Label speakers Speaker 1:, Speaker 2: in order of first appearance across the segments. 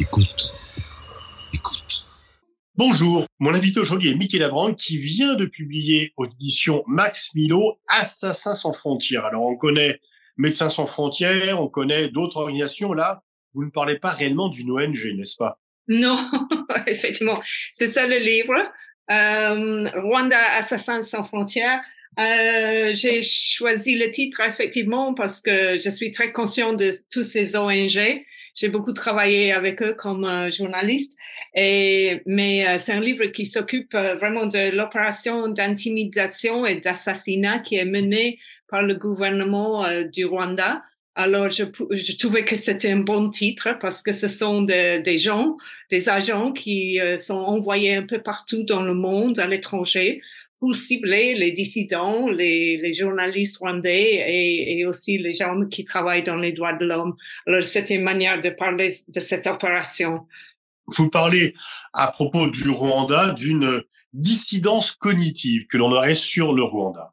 Speaker 1: Écoute. Écoute.
Speaker 2: Bonjour, mon invité aujourd'hui est Mickey Labrand qui vient de publier aux éditions Max Milo Assassins sans frontières. Alors on connaît Médecins sans frontières, on connaît d'autres organisations. Là, vous ne parlez pas réellement d'une ONG, n'est-ce pas?
Speaker 3: Non, effectivement. C'est ça le livre. Euh, Rwanda Assassins sans frontières. Euh, j'ai choisi le titre effectivement parce que je suis très conscient de tous ces ONG. J'ai beaucoup travaillé avec eux comme euh, journaliste. Et, mais euh, c'est un livre qui s'occupe euh, vraiment de l'opération d'intimidation et d'assassinat qui est menée par le gouvernement du Rwanda. Alors, je, je trouvais que c'était un bon titre parce que ce sont des gens, des agents qui sont envoyés un peu partout dans le monde, à l'étranger, pour cibler les dissidents, les, les journalistes rwandais et, et, aussi les gens qui travaillent dans les droits de l'homme. Alors, c'est une manière de parler de cette opération.
Speaker 2: Vous parlez à propos du Rwanda d'une dissidence cognitive que l'on aurait sur le Rwanda.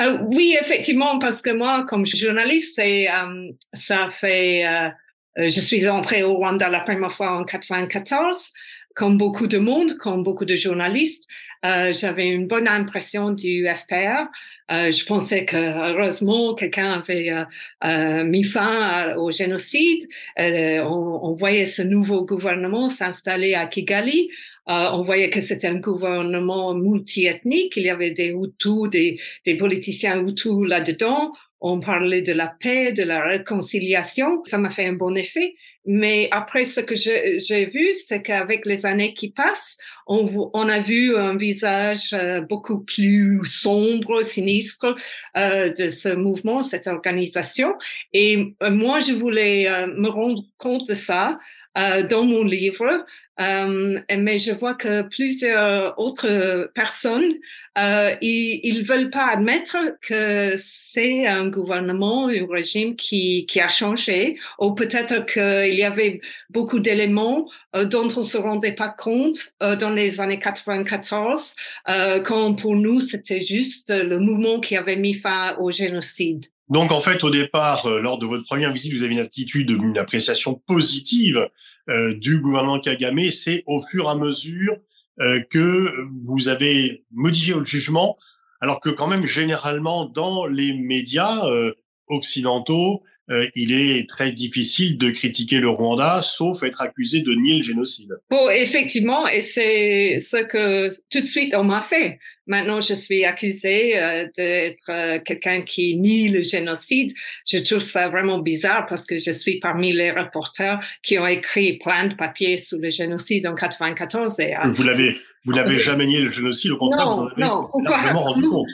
Speaker 3: Euh, oui, effectivement, parce que moi, comme journaliste, euh, ça fait, euh, je suis entrée au Rwanda la première fois en 94 comme beaucoup de monde, comme beaucoup de journalistes, euh, j'avais une bonne impression du FPR. Euh, je pensais que heureusement quelqu'un avait euh, euh mis fin au génocide. Euh, on, on, voyait ce nouveau gouvernement s'installer à Kigali. Euh, on voyait que c'était un gouvernement multiethnique. Il y avait des Hutus, des, des politiciens Hutus là-dedans on parlait de la paix, de la réconciliation. Ça m'a fait un bon effet. Mais après, ce que j'ai vu, c'est qu'avec les années qui passent, on, on, a vu un visage euh, beaucoup plus sombre, sinistre euh, de ce mouvement, cette organisation. Et euh, moi, je voulais me rendre compte de ça euh, dans mon livre, euh, mais je vois que plusieurs autres personnes, euh, ils, ils veulent pas admettre que c'est un gouvernement, un régime qui, qui a changé, ou peut-être qu'il y avait beaucoup d'éléments euh, dont on se rendait pas compte euh, dans les années 94, euh, quand pour nous c'était juste le mouvement qui avait mis fin au génocide.
Speaker 2: Donc en fait, au départ, euh, lors de votre première visite, vous avez une attitude, une appréciation positive euh, du gouvernement Kagame. C'est au fur et à mesure euh, que vous avez modifié votre jugement, alors que quand même généralement dans les médias euh, occidentaux, euh, il est très difficile de critiquer le Rwanda, sauf être accusé de nier le génocide.
Speaker 3: Bon, effectivement, et c'est ce que tout de suite on m'a fait. Maintenant, je suis accusée euh, d'être euh, quelqu'un qui nie le génocide. Je trouve ça vraiment bizarre parce que je suis parmi les reporters qui ont écrit plein de papiers sur le génocide en 94. Et,
Speaker 2: vous l'avez, vous n'avez jamais nié le génocide, au contraire,
Speaker 3: non,
Speaker 2: vous en avez
Speaker 3: non.
Speaker 2: largement rendu compte.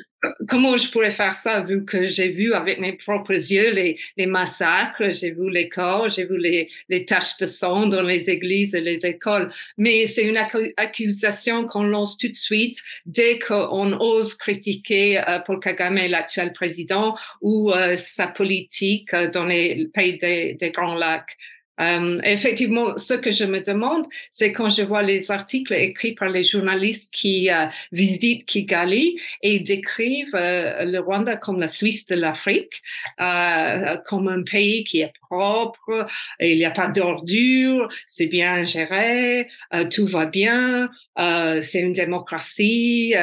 Speaker 3: Comment je pourrais faire ça vu que j'ai vu avec mes propres yeux les, les massacres, j'ai vu les corps, j'ai vu les, les taches de sang dans les églises et les écoles. Mais c'est une accusation qu'on lance tout de suite dès qu'on ose critiquer euh, Paul Kagame, l'actuel président, ou euh, sa politique euh, dans les pays des, des Grands Lacs. Euh, effectivement, ce que je me demande, c'est quand je vois les articles écrits par les journalistes qui euh, visitent Kigali et décrivent euh, le Rwanda comme la Suisse de l'Afrique, comme un pays qui est propre, il n'y a pas d'ordures, c'est bien géré, tout va bien, c'est une démocratie,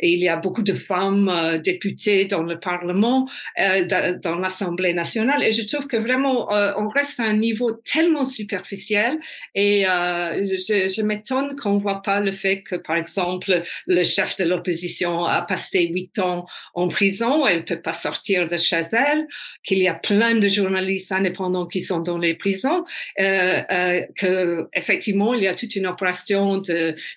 Speaker 3: il y a beaucoup de femmes députées dans le Parlement, dans l'Assemblée nationale, et je trouve que vraiment on reste à un niveau tellement superficiel et euh, je, m'étonne qu'on voit pas le fait que, par exemple, le chef de l'opposition a passé huit ans en prison, elle peut pas sortir de chez elle, qu'il y a plein de journalistes indépendants qui sont dans les prisons, euh, euh, que il y a toute une opération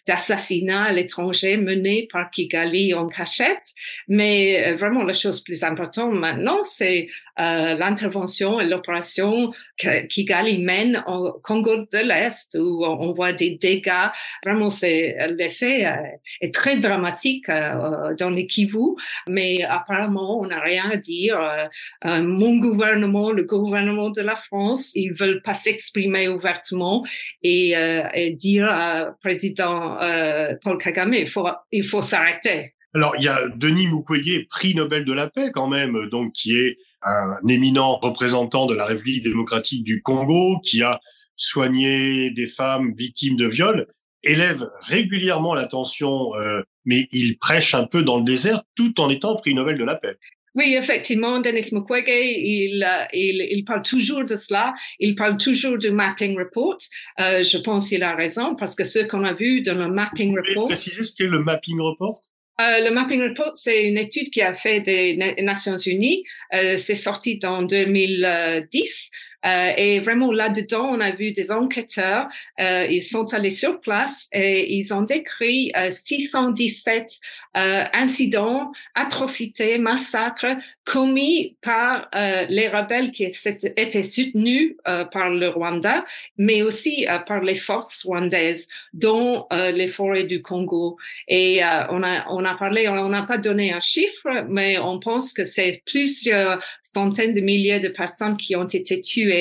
Speaker 3: d'assassinat à l'étranger menée par Kigali en cachette, mais euh, vraiment la chose plus importante maintenant c'est euh, l'intervention et l'opération que Kigali mène au Congo de l'Est où on voit des dégâts. Vraiment, c'est l'effet euh, est très dramatique euh, dans les Kivu, mais apparemment on n'a rien à dire. Mon gouvernement, le gouvernement de la France, ils veulent pas s'exprimer ouvertement et, et dire au président Paul Kagame, il faut il faut s'arrêter.
Speaker 2: Alors, il y a Denis Mukwege, prix Nobel de la paix quand même, donc qui est un éminent représentant de la République démocratique du Congo, qui a soigner des femmes victimes de viol, élève régulièrement l'attention, euh, mais il prêche un peu dans le désert tout en étant prix Nobel de la paix.
Speaker 3: Oui, effectivement, Denis Mukwege, il, euh, il, il, parle toujours de cela. Il parle toujours du mapping report. Euh, je pense qu'il a raison parce que ce qu'on a vu dans le mapping
Speaker 2: Vous
Speaker 3: report.
Speaker 2: préciser ce qu'est le mapping report?
Speaker 3: Euh, le Mapping Report, c'est une étude qui a fait des Nations Unies. Euh, c'est sorti en 2010. Euh, et vraiment là-dedans, on a vu des enquêteurs, euh, ils sont allés sur place et ils ont décrit euh, 617 euh, incidents, atrocités, massacres commis par les rebelles qui étaient soutenus par le Rwanda, mais aussi par les forces rwandaises, dont les forêts du Congo. Et on a on a parlé, on n'a pas donné un chiffre, mais on pense que c'est plusieurs centaines de milliers de personnes qui ont été tuées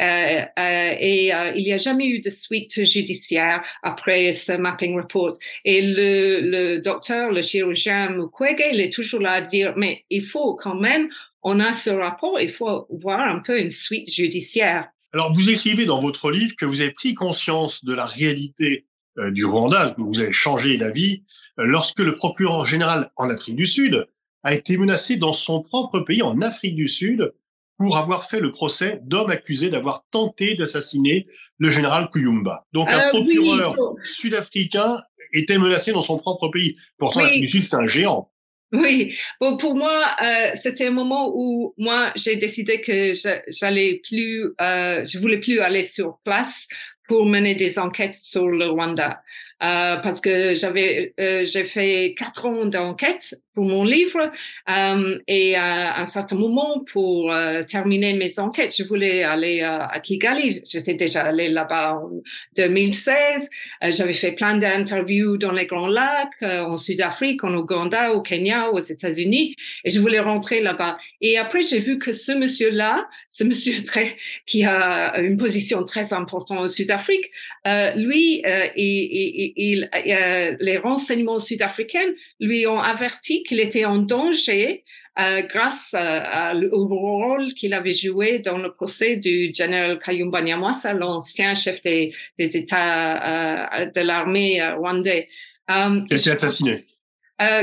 Speaker 3: euh, euh, et euh, il n'y a jamais eu de suite judiciaire après ce mapping report. Et le, le docteur, le chirurgien Mukwege, il est toujours là à dire, mais il faut quand même, on a ce rapport, il faut voir un peu une suite judiciaire.
Speaker 2: Alors, vous écrivez dans votre livre que vous avez pris conscience de la réalité du Rwanda, que vous avez changé d'avis lorsque le procureur général en Afrique du Sud a été menacé dans son propre pays, en Afrique du Sud, pour avoir fait le procès d'hommes accusés d'avoir tenté d'assassiner le général Kuyumba. Donc un
Speaker 3: Euh,
Speaker 2: procureur
Speaker 3: oui.
Speaker 2: sud-africain était menacé dans son propre pays. Pourtant,
Speaker 3: Oui.
Speaker 2: l'Afrique du Sud, c'est un géant.
Speaker 3: Oui, bon, pour moi, euh, c'était un moment où moi, j'ai décidé que j'allais plus, euh, je voulais plus aller sur place pour mener des enquêtes sur le Rwanda. Euh, parce que j'avais, euh, j'ai fait quatre ans d'enquête pour mon livre euh, et à un certain moment, pour euh, terminer mes enquêtes, je voulais aller euh, à Kigali. J'étais déjà allée là-bas en 2016. Euh, j'avais fait plein d'interviews dans les Grands Lacs, en Sud-Afrique, en Ouganda, au Kenya, aux États-Unis, et je voulais rentrer là-bas. Et après, j'ai vu que ce monsieur-là, ce monsieur très qui a une position très importante au Sud-Afrique, euh, lui, euh, il- euh, les renseignements sud-africains lui ont averti qu'il était en danger euh, grâce à- à- au rôle qu'il avait joué dans le procès du général Kayumba Nyamwasa, l'ancien chef des, des États euh, de l'armée rwandais. Euh,
Speaker 2: Qui a été assassiné.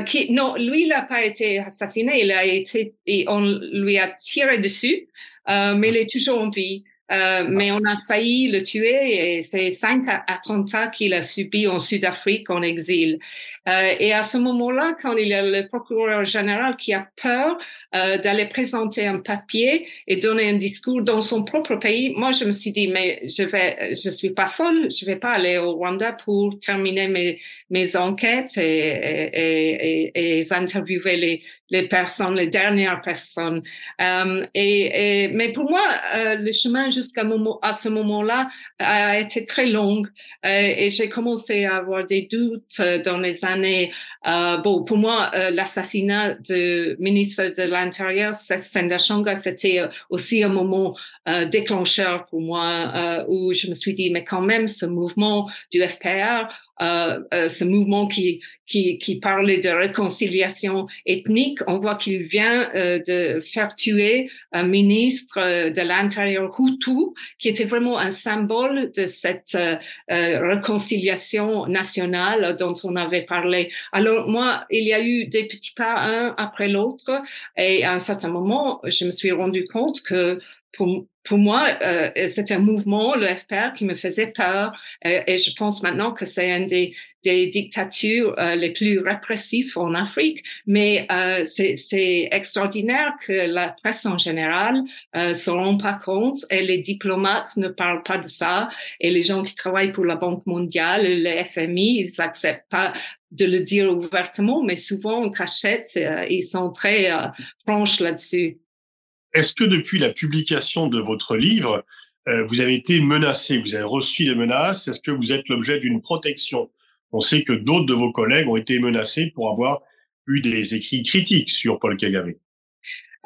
Speaker 3: qui, non, lui, il n'a pas été assassiné, il a été, et on lui a tiré dessus, mais il est toujours en vie. Euh, mais on a failli le tuer et c'est cinq attentats qu'il a subis en Sud-Afrique en exil. Euh, et à ce moment-là, quand il y a le procureur général qui a peur euh, d'aller présenter un papier et donner un discours dans son propre pays, moi je me suis dit mais je vais, je suis pas folle, je vais pas aller au Rwanda pour terminer mes mes enquêtes et, et, et, et interviewer les les personnes, les dernières personnes. Et, mais pour moi, le chemin jusqu'à ce moment-là a été très long euh, et j'ai commencé à avoir des doutes euh, dans les années. Euh, bon, pour moi, l'assassinat du ministre de l'Intérieur, Senda Shonga, c'était aussi un moment euh, déclencheur pour moi euh, où je me suis dit, mais quand même, ce mouvement du FPR, euh, euh, ce mouvement qui, qui, qui parlait de réconciliation ethnique, on voit qu'il vient euh, de faire tuer un ministre euh, de l'Intérieur Hutu, qui était vraiment un symbole de cette réconciliation nationale dont on avait parlé. Alors moi, il y a eu des petits pas un après l'autre, et à un certain moment, je me suis rendu compte que pour, pour moi, euh, c'était un mouvement, le FPR, qui me faisait peur. Euh, et je pense maintenant que c'est une des, des dictatures euh, les plus répressives en Afrique. Mais euh, c'est c'est extraordinaire que la presse en général euh, se rend pas compte et les diplomates ne parlent pas de ça. Et les gens qui travaillent pour la Banque mondiale, le FMI, ils acceptent pas de le dire ouvertement, mais souvent en cachette, euh, ils sont très euh, franches là-dessus.
Speaker 2: Est-ce que depuis la publication de votre livre, euh, vous avez été menacé, vous avez reçu des menaces? Est-ce que vous êtes l'objet d'une protection? On sait que d'autres de vos collègues ont été menacés pour avoir eu des écrits critiques sur Paul Kagame.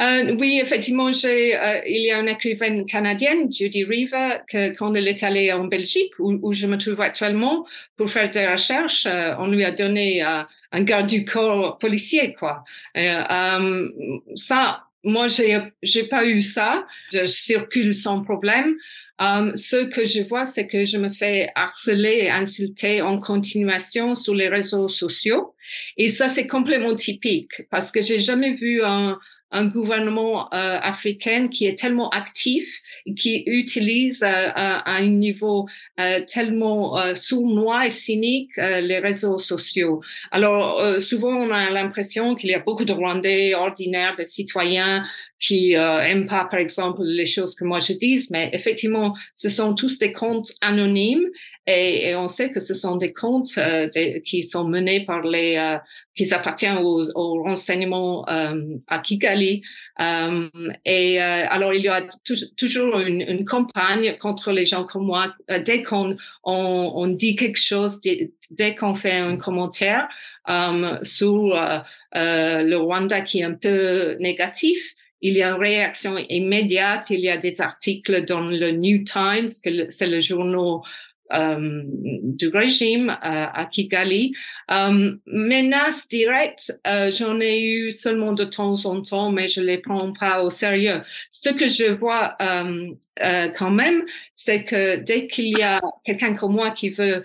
Speaker 3: Euh, oui, effectivement, euh, il y a une écrivaine canadienne, Judy Reaver, que quand elle est allée en Belgique, où, où je me trouve actuellement, pour faire des recherches, euh, on lui a donné euh, un garde du corps policier, quoi. Euh, euh, ça, moi, j'ai j'ai pas eu ça. Je circule sans problème. Um, ce que je vois, c'est que je me fais harceler et insulter en continuation sur les réseaux sociaux. Et ça, c'est complètement typique parce que j'ai jamais vu un, un gouvernement euh, africain qui est tellement actif, qui utilise euh, à un niveau euh, tellement euh, sournois et cynique euh, les réseaux sociaux. Alors souvent on a l'impression qu'il y a beaucoup de Rwandais ordinaires, des citoyens qui euh, aiment pas, par exemple, les choses que moi je dis, mais effectivement, ce sont tous des comptes anonymes et, et on sait que ce sont des comptes euh, qui sont menés par les, euh, qui appartiennent aux, aux renseignements euh, à Kigali. Euh, et alors, il y a toujours une, une, campagne contre les gens comme moi. dès qu'on on, on, dit quelque chose, dès, qu'on fait un commentaire sur le Rwanda qui est un peu négatif, il y a une réaction immédiate. Il y a des articles dans le New Times, c'est le journal du régime euh, à Kigali. Euh, menaces directes, euh, j'en ai eu seulement de temps en temps, mais je les prends pas au sérieux. Ce que je vois euh, euh, quand même, c'est que dès qu'il y a quelqu'un comme moi qui veut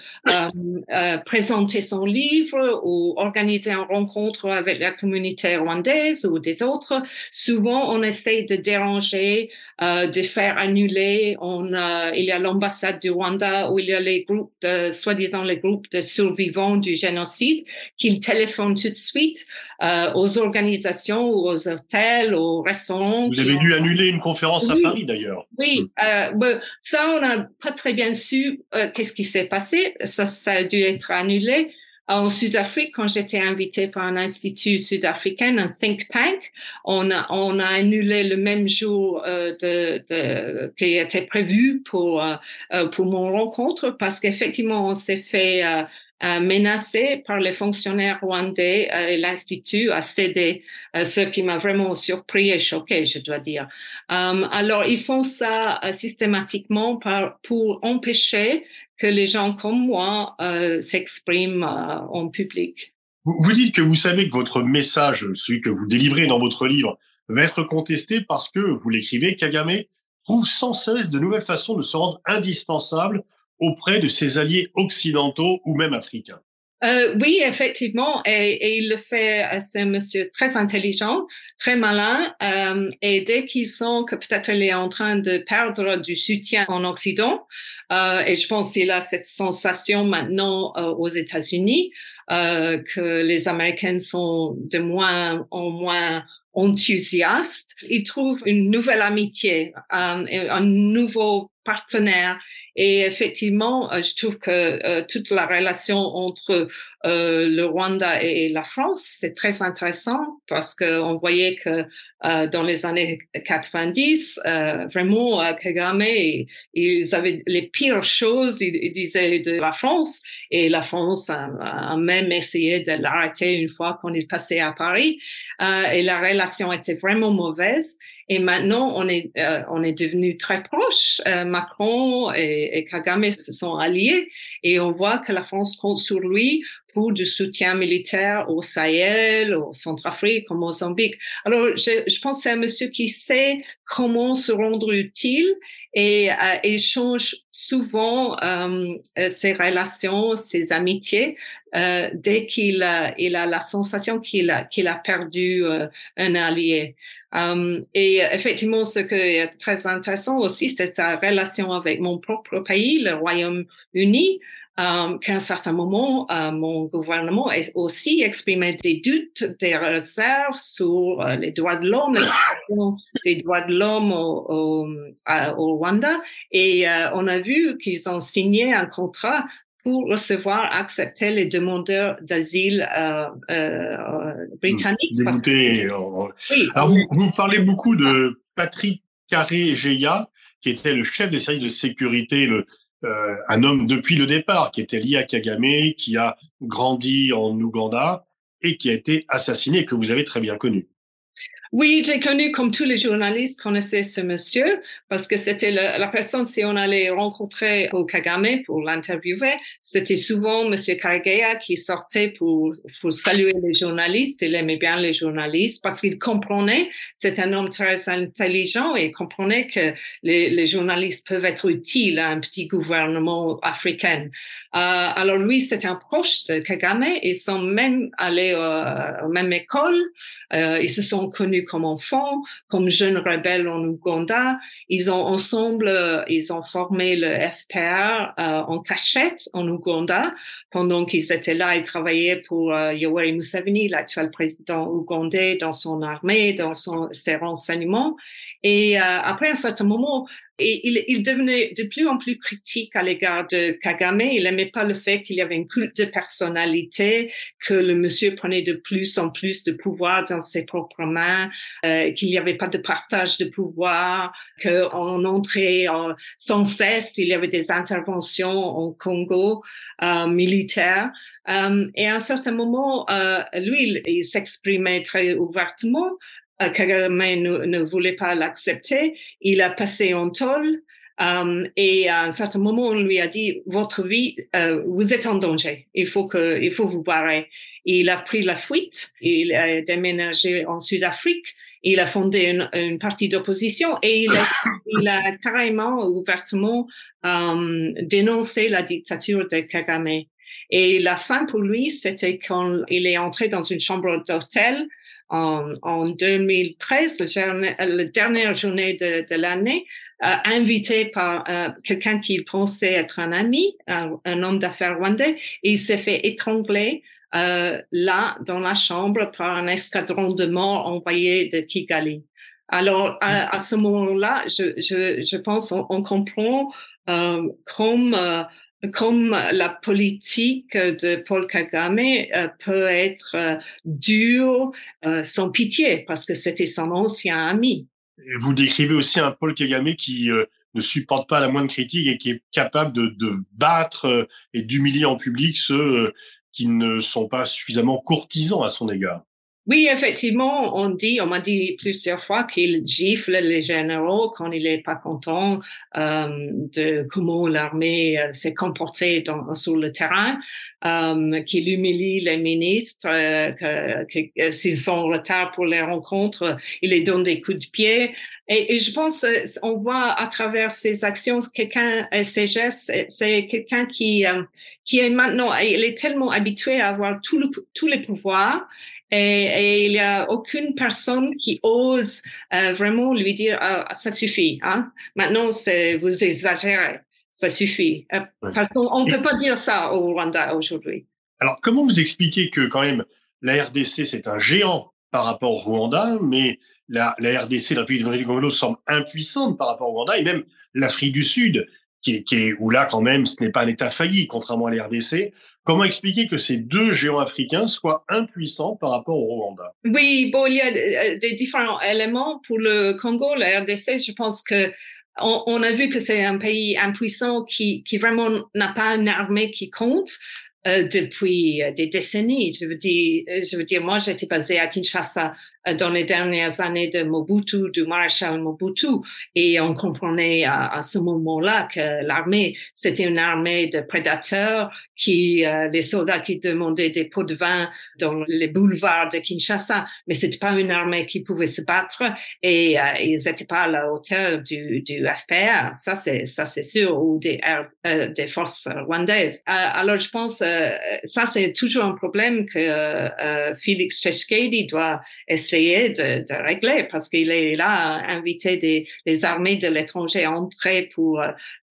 Speaker 3: présenter son livre ou organiser une rencontre avec la communauté rwandaise ou des autres, souvent on essaie de déranger, de faire annuler. On, il y a l'ambassade du Rwanda où il les groupes de, soi-disant les groupes de survivants du génocide, qu'ils téléphonent tout de suite euh, aux organisations, aux hôtels, aux restaurants.
Speaker 2: Vous avez dû annuler une conférence à Paris d'ailleurs.
Speaker 3: Oui, hmm. euh, ça on n'a pas très bien su euh, qu'est-ce qui s'est passé. Ça, ça a dû être annulé. En Sud-Afrique, quand j'étais invitée par un institut sud-africain, un think tank, on a, on a annulé le même jour euh, de, de, qui était prévu pour, euh, euh, pour mon rencontre parce qu'effectivement, on s'est fait euh, euh, menacé par les fonctionnaires rwandais et l'institut a cédé, ce qui m'a vraiment surpris et choqué, je dois dire. alors, ils font ça systématiquement pour empêcher que les gens comme moi euh, s'expriment euh, en public.
Speaker 2: Vous, dites que vous savez que votre message, celui que vous délivrez dans votre livre, va être contesté parce que, vous l'écrivez, Kagame trouve sans cesse de nouvelles façons de se rendre indispensable auprès de ses alliés occidentaux ou même africains?
Speaker 3: Euh, oui, effectivement, et, et, il le fait. Euh, c'est un monsieur très intelligent, très malin, euh, et dès qu'ils sent que peut-être il est en train de perdre du soutien en Occident, euh, et je pense qu'il a cette sensation maintenant euh, aux États-Unis euh, que les Américains sont de moins en moins enthousiastes, il trouve une nouvelle amitié, un nouveau partenaire et effectivement, euh, je trouve que euh, toute la relation entre euh, le Rwanda et la France, c'est très intéressant parce qu'on voyait que dans les années 90, euh, vraiment, Kagame, ils avaient les pires choses, ils, disaient de la France, et la France a, même essayé de l'arrêter une fois qu'on est passé à Paris, et la relation était vraiment mauvaise. Et maintenant, on est, on est devenu très proches. Macron et, et Kagame se sont alliés, et on voit que la France compte sur lui pour du soutien militaire au Sahel, au Centrafrique, au Mozambique. Alors, je, je pense que c'est un monsieur qui sait comment se rendre utile et euh, échange souvent euh, ses relations, ses amitiés, euh, dès qu'il a, il a la sensation qu'il a, qu'il a perdu euh, un allié. Um, et effectivement, ce qui est très intéressant aussi, c'est sa relation avec mon propre pays, le Royaume-Uni. Um, qu'à un certain moment, uh, mon gouvernement a aussi exprimé des doutes, des réserves sur uh, les droits de l'homme, les droits de l'homme au, au, au, Rwanda. Et on a vu qu'ils ont signé un contrat pour recevoir, accepter les demandeurs d'asile euh, euh, britanniques.
Speaker 2: oui. Alors, vous, vous, parlez beaucoup de Patrick Carré-Géa, qui était le chef des services de sécurité, le, euh, un homme depuis le départ qui était lié à Kagame, qui a grandi en Ouganda et qui a été assassiné, que vous avez très bien connu.
Speaker 3: Oui, j'ai connu, comme tous les journalistes connaissaient ce monsieur, parce que c'était la, la, personne, si on allait rencontrer Paul Kagame pour l'interviewer, c'était souvent monsieur Karegeya qui sortait pour, pour saluer les journalistes. Il aimait bien les journalistes parce qu'il comprenait, c'est un homme très intelligent et comprenait que les, les, journalistes peuvent être utiles à un petit gouvernement africain. Euh, alors lui, c'était un proche de Kagame. Ils sont même allés euh, même école. Euh, ils se sont connus comme enfants, comme jeunes rebelles en Ouganda. Ils ont ensemble, euh, ils ont formé le FPR euh, en cachette en Ouganda. Pendant qu'ils étaient là, ils travaillaient pour euh, Yoweri Museveni, l'actuel président ougandais, dans son armée, dans son, ses renseignements. Et après un certain moment, il, devenait de plus en plus critique à l'égard de Kagame. Il n'aimait pas le fait qu'il y avait une culte de personnalité, que le monsieur prenait de plus en plus de pouvoir dans ses propres mains, euh, qu'il n'y avait pas de partage de pouvoir, qu'on entrait en, sans cesse, il y avait des interventions au Congo euh, militaires. Euh, et à un certain moment, euh, lui, il s'exprimait très ouvertement Kagame ne, voulait pas l'accepter. Il a passé en tôle. Um, et à un certain moment, on lui a dit, votre vie, uh, vous êtes en danger. Il faut que, il faut vous barrer. Il a pris la fuite. Il a déménagé en Sud-Afrique. Il a fondé une, une partie d'opposition et il a, il a carrément, ouvertement, dénoncé la dictature de Kagame. Et la fin pour lui, c'était quand il est entré dans une chambre d'hôtel en, en 2013, la dernière journée de, de l'année, euh, invité par euh, quelqu'un qu'il pensait être un ami, un, un homme d'affaires rwandais, et il s'est fait étrangler euh, là dans la chambre par un escadron de morts envoyé de Kigali. Alors à, à ce moment-là, je, je, je pense on, on comprend euh, comme euh, comme la politique de Paul Kagame euh, peut être euh, dure euh, sans pitié, parce que c'était son ancien ami.
Speaker 2: Vous décrivez aussi un Paul Kagame qui ne supporte pas la moindre critique et qui est capable de, de battre et d'humilier en public ceux qui ne sont pas suffisamment courtisans à son égard.
Speaker 3: Oui, effectivement, on dit, on m'a dit plusieurs fois qu'il gifle les généraux quand il n'est pas content euh, de comment l'armée euh, s'est comportée dans, sur le terrain, euh, qu'il humilie les ministres, euh, que, que, que s'ils sont en retard pour les rencontres, il les donne des coups de pied. Et, et je pense, euh, on voit à travers ses actions, quelqu'un, ses gestes, c'est quelqu'un qui, qui est maintenant, il est tellement habitué à avoir le, tous les pouvoirs et, et, il n'y a aucune personne qui ose euh, vraiment lui dire ah, ça suffit. Hein? Maintenant, c'est vous exagérez, ça suffit. Euh, parce qu'on ne peut pas dire ça au Rwanda aujourd'hui.
Speaker 2: Alors, comment vous expliquez que quand même la RDC c'est un géant par rapport au Rwanda, mais la, la RDC, la République du Congo, semble impuissante par rapport au Rwanda, et même l'Afrique du Sud, qui est, qui est, où là quand même ce n'est pas un État failli, contrairement à la RDC. Comment expliquer que ces deux géants africains soient impuissants par rapport au Rwanda?
Speaker 3: Oui, bon, il y a euh, des différents éléments. Pour le Congo, la RDC, je pense que on, a vu que c'est un pays impuissant qui, vraiment n'a pas une armée qui compte. Euh, depuis des décennies. Je veux dire, je veux dire, moi, j'étais basée à Kinshasa euh, dans les dernières années de Mobutu, du maréchal Mobutu, et on comprenait à, à ce moment-là que l'armée, c'était une armée de prédateurs qui, euh, les soldats qui demandaient des pots de vin dans les boulevards de Kinshasa, mais c'était pas une armée qui pouvait se battre et euh, ils n'étaient pas à la hauteur du, du FPR, ça c'est ça c'est sûr, ou des, euh, des forces rwandaises. alors je pense ça c'est toujours un problème que Félix Tshisekedi doit essayer essayer de, de régler parce qu'il est là à inviter des, des armées de l'étranger à entrer pour,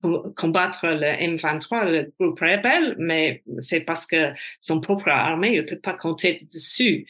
Speaker 3: pour, combattre le M23, le groupe rebelle, mais c'est parce que son propre armée ne peut pas compter dessus.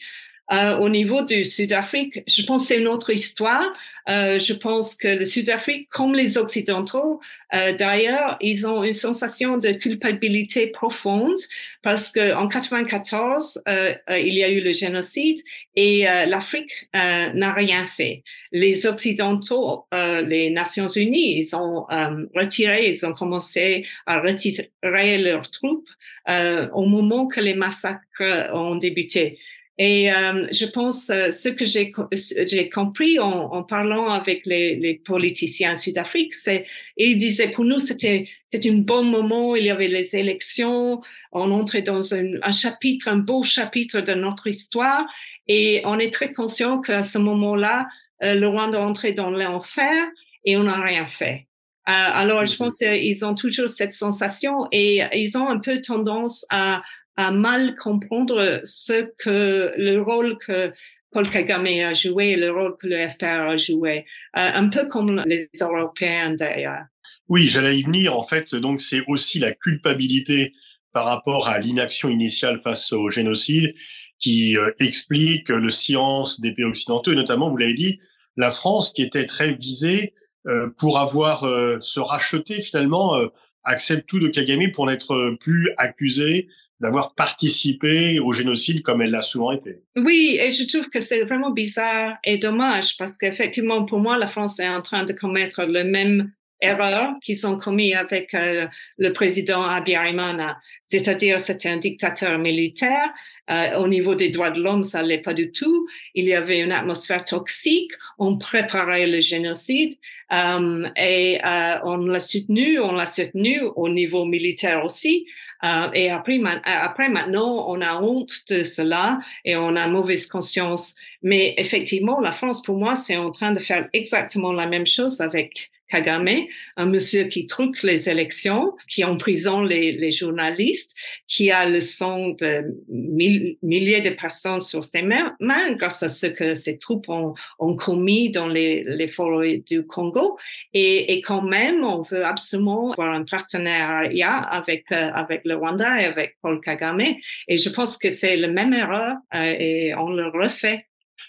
Speaker 3: Euh, au niveau du Sud-Afrique, je pense que c'est une autre histoire. Euh, je pense que le Sud-Afrique, comme les Occidentaux, euh, d'ailleurs, ils ont une sensation de culpabilité profonde parce que en 94, euh, euh, il y a eu le génocide et euh, l'Afrique n'a rien fait. Les Occidentaux, les Nations Unies, ils ont retiré, ils ont commencé à retirer leurs troupes au moment que les massacres ont débuté. Et euh, je pense euh, ce que j'ai j'ai compris en, en, parlant avec les, les politiciens sud-afrique, c'est ils disaient pour nous c'était c'est un bon moment. Il y avait les élections, on entrait dans un, un chapitre, un beau chapitre de notre histoire, et on est très conscient qu'à ce moment-là, euh, le Rwanda entrait dans l'enfer et on n'a rien fait. Euh, alors, je pense qu'ils ont toujours cette sensation et ils ont un peu tendance à, à mal comprendre ce que le rôle que Paul Kagame a joué, le rôle que le FPR a joué, euh, un peu comme les Européens d'ailleurs.
Speaker 2: Oui, j'allais y venir. En fait, donc c'est aussi la culpabilité par rapport à l'inaction initiale face au génocide qui euh, explique le silence des pays occidentaux, et notamment, vous l'avez dit, la France qui était très visée euh, pour avoir se racheter finalement accepte tout de Kagame pour n'être plus accusé d'avoir participé au génocide comme elle l'a souvent été.
Speaker 3: Oui, et je trouve que c'est vraiment bizarre et dommage parce qu'effectivement, pour moi, la France est en train de commettre le même erreur qu'ils ont commis avec euh, le président Abiyarimana. C'est-à-dire, c'était un dictateur militaire. Euh, au niveau des droits de l'homme, ça l'est pas du tout. Il y avait une atmosphère toxique. On préparait le génocide euh, et euh, on l'a soutenu. On l'a soutenu au niveau militaire aussi. Euh, et après, maintenant, on a honte de cela et on a mauvaise conscience. Mais effectivement, la France, pour moi, c'est en train de faire exactement la même chose avec Kagame, un monsieur qui truque les élections, qui emprisonne les, les journalistes, qui a le sang de milliers de personnes sur ses mains, grâce à ce que ses troupes ont, ont commis dans les, les forêts du Congo. Et, et, quand même, on veut absolument avoir un partenariat avec, euh, avec le Rwanda et avec Paul Kagame. Et je pense que c'est la même erreur euh, et on le refait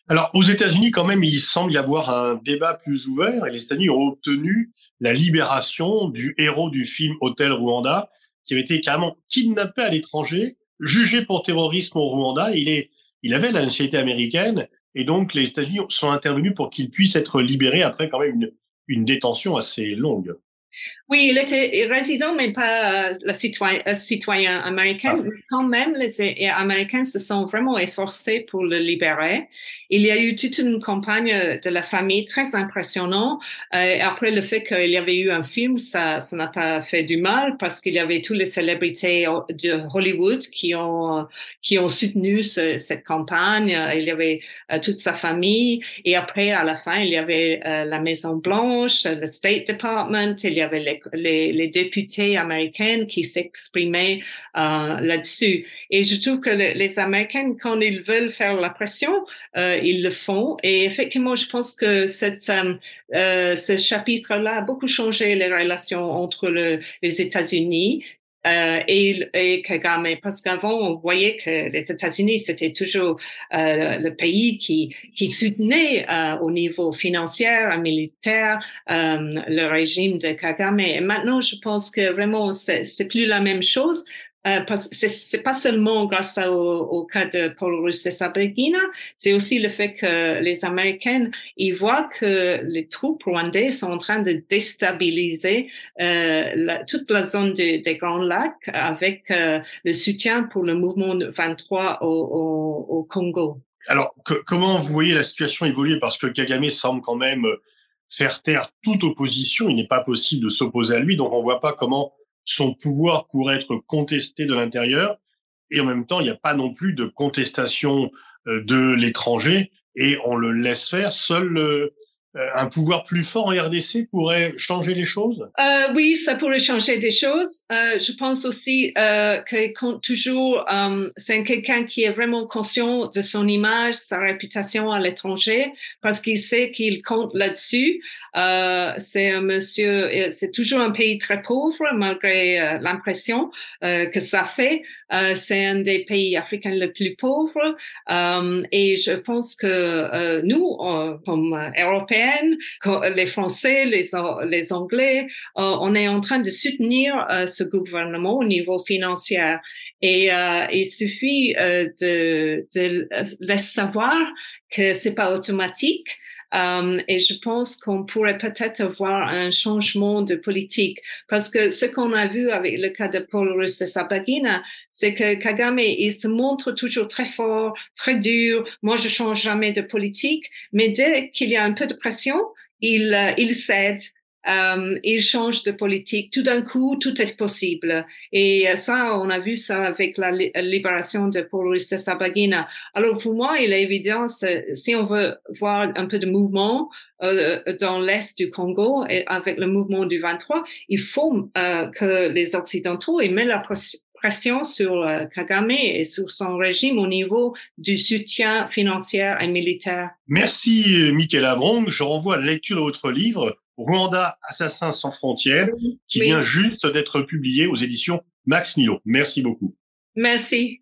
Speaker 2: alors, aux États-Unis, quand même, il semble y avoir un débat plus ouvert et les États-Unis ont obtenu la libération du héros du film Hôtel Rwanda, qui avait été carrément kidnappé à l'étranger, jugé pour terrorisme au Rwanda. Il est, il avait la nationalité américaine et donc les États-Unis sont intervenus pour qu'il puisse être libéré après quand même une, une détention assez longue.
Speaker 3: Oui, il était résident, mais pas euh, le citoyen, euh, citoyen américain. Ah. Quand même, les Américains se sont vraiment efforcés pour le libérer. Il y a eu toute une campagne de la famille très impressionnante. Euh, après le fait qu'il y avait eu un film, ça, ça n'a pas fait du mal parce qu'il y avait toutes les célébrités de Hollywood qui ont qui ont soutenu ce, cette campagne. Il y avait toute sa famille et après à la fin il y avait la Maison Blanche, le State Department. Il y avait les les, députés américains qui s'exprimaient euh, là-dessus. Et je trouve que les Américains, quand ils veulent faire la pression, euh, ils le font. Et effectivement, je pense que cette, euh, ce chapitre-là a beaucoup changé les relations entre le, les États-Unis euh, et, et Kagame, parce qu'avant on voyait que les États-Unis c'était toujours euh, le pays qui qui soutenait euh, au niveau financier, militaire, euh, le régime de Kagame. Et maintenant, je pense que vraiment c'est plus la même chose. Euh, c'est pas seulement grâce au, au, cas de Paul Rusesabagina, c'est aussi le fait que les Américains ils voient que les troupes rwandaises sont en train de déstabiliser euh, la, toute la zone des Grands Lacs avec euh, le soutien pour le mouvement 23 au, au, au Congo.
Speaker 2: Alors, comment vous voyez la situation évoluer? Parce que Kagame semble quand même faire taire toute opposition. Il n'est pas possible de s'opposer à lui, donc on voit pas comment son pouvoir pourrait être contesté de l'intérieur et en même temps, il n'y a pas non plus de contestation euh, de l'étranger et on le laisse faire. Seul euh, un pouvoir plus fort en RDC pourrait changer les choses?
Speaker 3: Euh, Oui, ça pourrait changer des choses. Euh, je pense aussi euh, que compte toujours, euh, c'est quelqu'un qui est vraiment conscient de son image, sa réputation à l'étranger, parce qu'il sait qu'il compte là-dessus. Euh, c'est un monsieur, c'est toujours un pays très pauvre malgré l'impression que ça fait. c'est un des pays africains les plus pauvres, et je pense que nous, comme Européens les Français, les, Anglais, euh, on est en train de soutenir euh, ce gouvernement au niveau financier. Et euh, il suffit de, de savoir que c'est pas automatique. Euh, et je pense qu'on pourrait peut-être avoir un changement de politique. Parce que ce qu'on a vu avec le cas de Paul Rusesabagina, c'est que Kagame, il se montre toujours très fort, très dur. Moi, je change jamais de politique, mais dès qu'il y a un peu de pression, il, euh, il cède euh, il change de politique. Tout d'un coup, tout est possible. Et euh, ça, on a vu ça avec la libération de Paul Rusesabagina. Alors pour moi, il est évident, si on veut voir un peu de mouvement euh, dans l'est du Congo et avec le mouvement du 23, il faut euh, que les Occidentaux mettent la pression sur euh, Kagame et sur son régime au niveau du soutien financier et militaire.
Speaker 2: Merci, Michael Abrong. Je renvoie à la lecture de votre livre Rwanda, Assassins sans frontières, qui vient juste d'être publié aux éditions Max Milo. Merci beaucoup.
Speaker 3: Merci.